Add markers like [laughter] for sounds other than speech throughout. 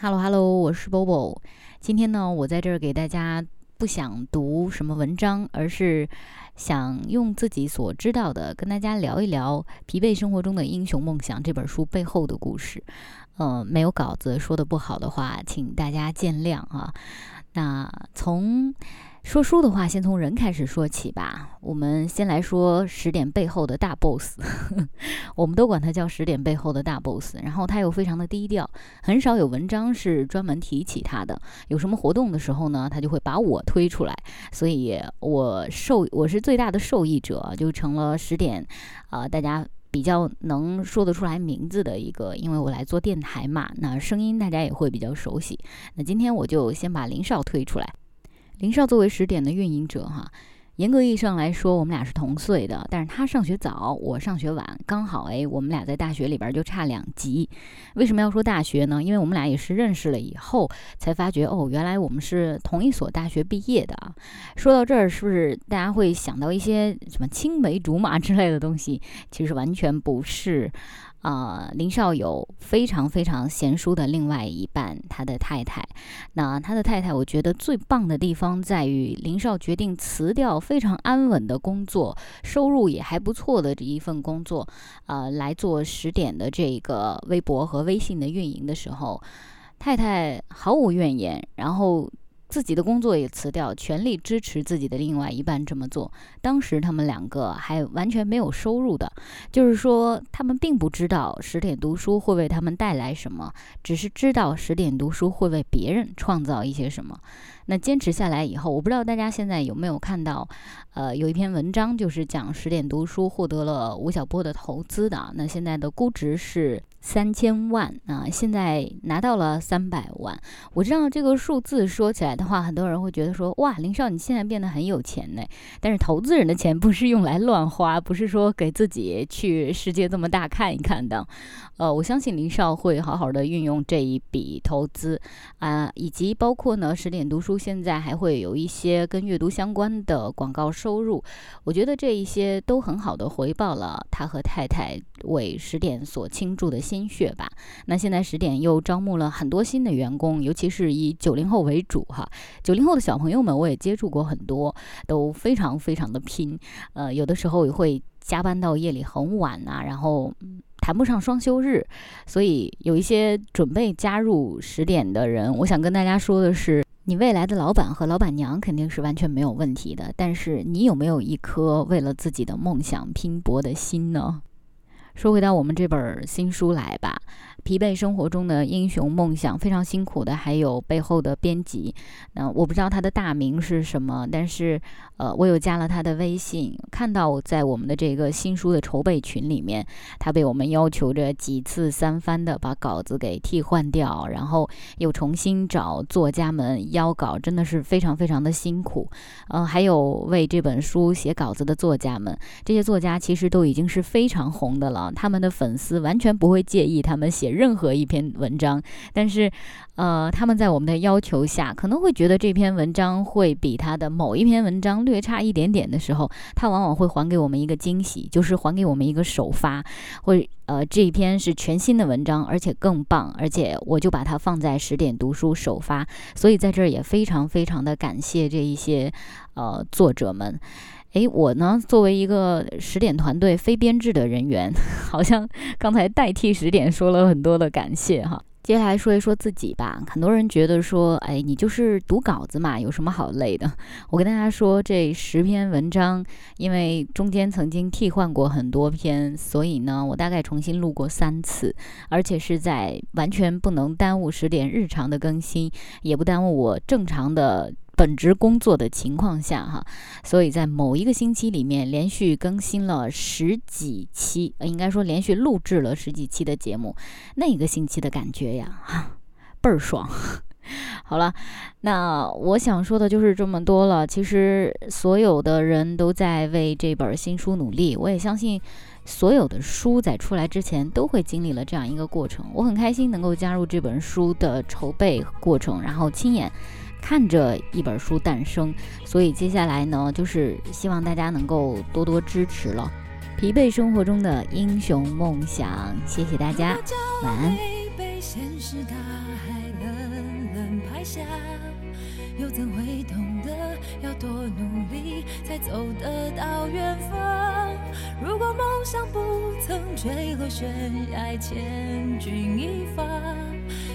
Hello Hello，我是 Bobo。今天呢，我在这儿给大家不想读什么文章，而是想用自己所知道的跟大家聊一聊《疲惫生活中的英雄梦想》这本书背后的故事。呃，没有稿子，说的不好的话，请大家见谅啊。那从说书的话，先从人开始说起吧。我们先来说十点背后的大 boss，[laughs] 我们都管他叫十点背后的大 boss。然后他又非常的低调，很少有文章是专门提起他的。有什么活动的时候呢，他就会把我推出来，所以我受我是最大的受益者，就成了十点啊，大家比较能说得出来名字的一个，因为我来做电台嘛，那声音大家也会比较熟悉。那今天我就先把林少推出来。林少作为十点的运营者，哈，严格意义上来说，我们俩是同岁的，但是他上学早，我上学晚，刚好哎，我们俩在大学里边就差两级。为什么要说大学呢？因为我们俩也是认识了以后才发觉，哦，原来我们是同一所大学毕业的啊。说到这儿，是不是大家会想到一些什么青梅竹马 [laughs] 之类的东西？其实完全不是。啊，林少有非常非常贤淑的另外一半，他的太太。那他的太太，我觉得最棒的地方在于，林少决定辞掉非常安稳的工作，收入也还不错的这一份工作，呃，来做十点的这个微博和微信的运营的时候，太太毫无怨言，然后。自己的工作也辞掉，全力支持自己的另外一半这么做。当时他们两个还完全没有收入的，就是说他们并不知道十点读书会为他们带来什么，只是知道十点读书会为别人创造一些什么。那坚持下来以后，我不知道大家现在有没有看到，呃，有一篇文章就是讲十点读书获得了吴晓波的投资的，那现在的估值是。三千万啊！现在拿到了三百万。我知道这个数字说起来的话，很多人会觉得说：“哇，林少，你现在变得很有钱呢。”但是投资人的钱不是用来乱花，不是说给自己去世界这么大看一看的。呃，我相信林少会好好的运用这一笔投资啊，以及包括呢，十点读书现在还会有一些跟阅读相关的广告收入。我觉得这一些都很好的回报了他和太太为十点所倾注的心。血吧。那现在十点又招募了很多新的员工，尤其是以九零后为主哈。九零后的小朋友们，我也接触过很多，都非常非常的拼。呃，有的时候也会加班到夜里很晚啊，然后谈不上双休日。所以有一些准备加入十点的人，我想跟大家说的是，你未来的老板和老板娘肯定是完全没有问题的，但是你有没有一颗为了自己的梦想拼搏的心呢？说回到我们这本新书来吧。疲惫生活中的英雄梦想，非常辛苦的，还有背后的编辑。那我不知道他的大名是什么，但是呃，我有加了他的微信，看到在我们的这个新书的筹备群里面，他被我们要求着几次三番的把稿子给替换掉，然后又重新找作家们邀稿，真的是非常非常的辛苦。嗯，还有为这本书写稿子的作家们，这些作家其实都已经是非常红的了，他们的粉丝完全不会介意他们写。任何一篇文章，但是，呃，他们在我们的要求下，可能会觉得这篇文章会比他的某一篇文章略差一点点的时候，他往往会还给我们一个惊喜，就是还给我们一个首发，会呃，这一篇是全新的文章，而且更棒，而且我就把它放在十点读书首发，所以在这儿也非常非常的感谢这一些呃作者们。诶，我呢，作为一个十点团队非编制的人员，[laughs] 好像刚才代替十点说了很多的感谢哈。接下来说一说自己吧。很多人觉得说，哎，你就是读稿子嘛，有什么好累的？我跟大家说，这十篇文章，因为中间曾经替换过很多篇，所以呢，我大概重新录过三次，而且是在完全不能耽误十点日常的更新，也不耽误我正常的。本职工作的情况下，哈，所以在某一个星期里面连续更新了十几期，应该说连续录制了十几期的节目，那一个星期的感觉呀，哈，倍儿爽。[laughs] 好了，那我想说的就是这么多了。其实所有的人都在为这本新书努力，我也相信所有的书在出来之前都会经历了这样一个过程。我很开心能够加入这本书的筹备过程，然后亲眼。看着一本书诞生，所以接下来呢，就是希望大家能够多多支持了。疲惫生活中的英雄梦想，谢谢大家，晚安。海冷冷拍下，又怎会懂得要多努力才走得到远方？如果梦想不曾坠落悬崖，千钧一发，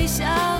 微笑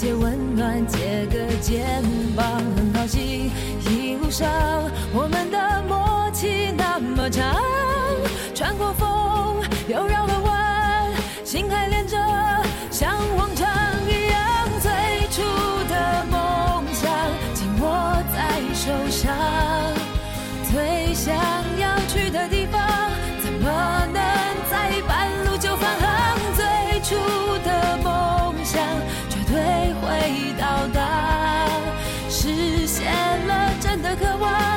些温暖借个肩膀很高兴一路上我们的默契那么长。穿过风又绕了弯心还连着像的渴望。